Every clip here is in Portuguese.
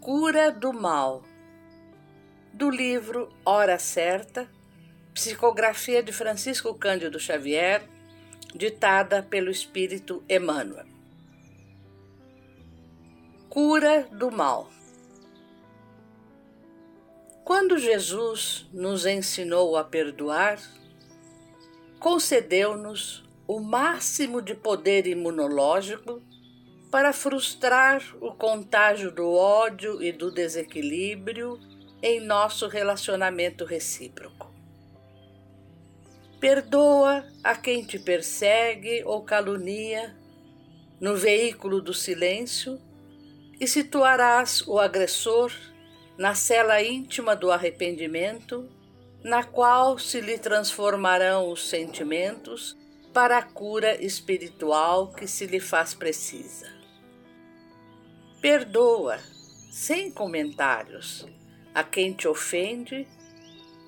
Cura do Mal, do livro Hora Certa, psicografia de Francisco Cândido Xavier, ditada pelo Espírito Emmanuel. Cura do Mal. Quando Jesus nos ensinou a perdoar, concedeu-nos o máximo de poder imunológico para frustrar o contágio do ódio e do desequilíbrio em nosso relacionamento recíproco. Perdoa a quem te persegue ou calunia no veículo do silêncio e situarás o agressor na cela íntima do arrependimento, na qual se lhe transformarão os sentimentos para a cura espiritual que se lhe faz precisa. Perdoa, sem comentários, a quem te ofende,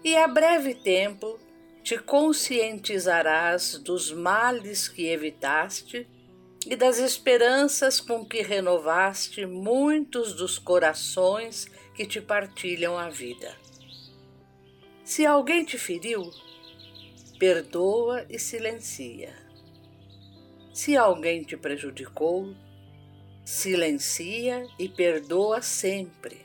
e a breve tempo te conscientizarás dos males que evitaste e das esperanças com que renovaste muitos dos corações que te partilham a vida. Se alguém te feriu, perdoa e silencia. Se alguém te prejudicou, silencia e perdoa sempre.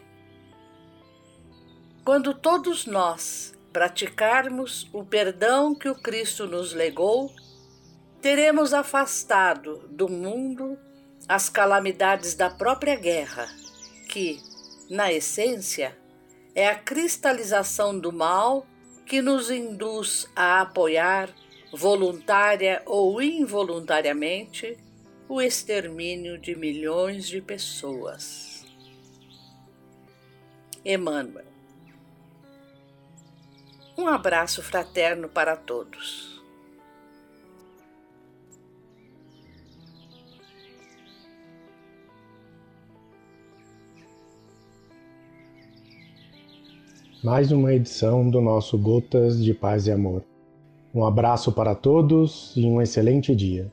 Quando todos nós praticarmos o perdão que o Cristo nos legou, teremos afastado do mundo as calamidades da própria guerra, que, na essência, é a cristalização do mal que nos induz a apoiar, voluntária ou involuntariamente, o extermínio de milhões de pessoas. Emmanuel. Um abraço fraterno para todos. mais uma edição do nosso Gotas de Paz e Amor. Um abraço para todos e um excelente dia.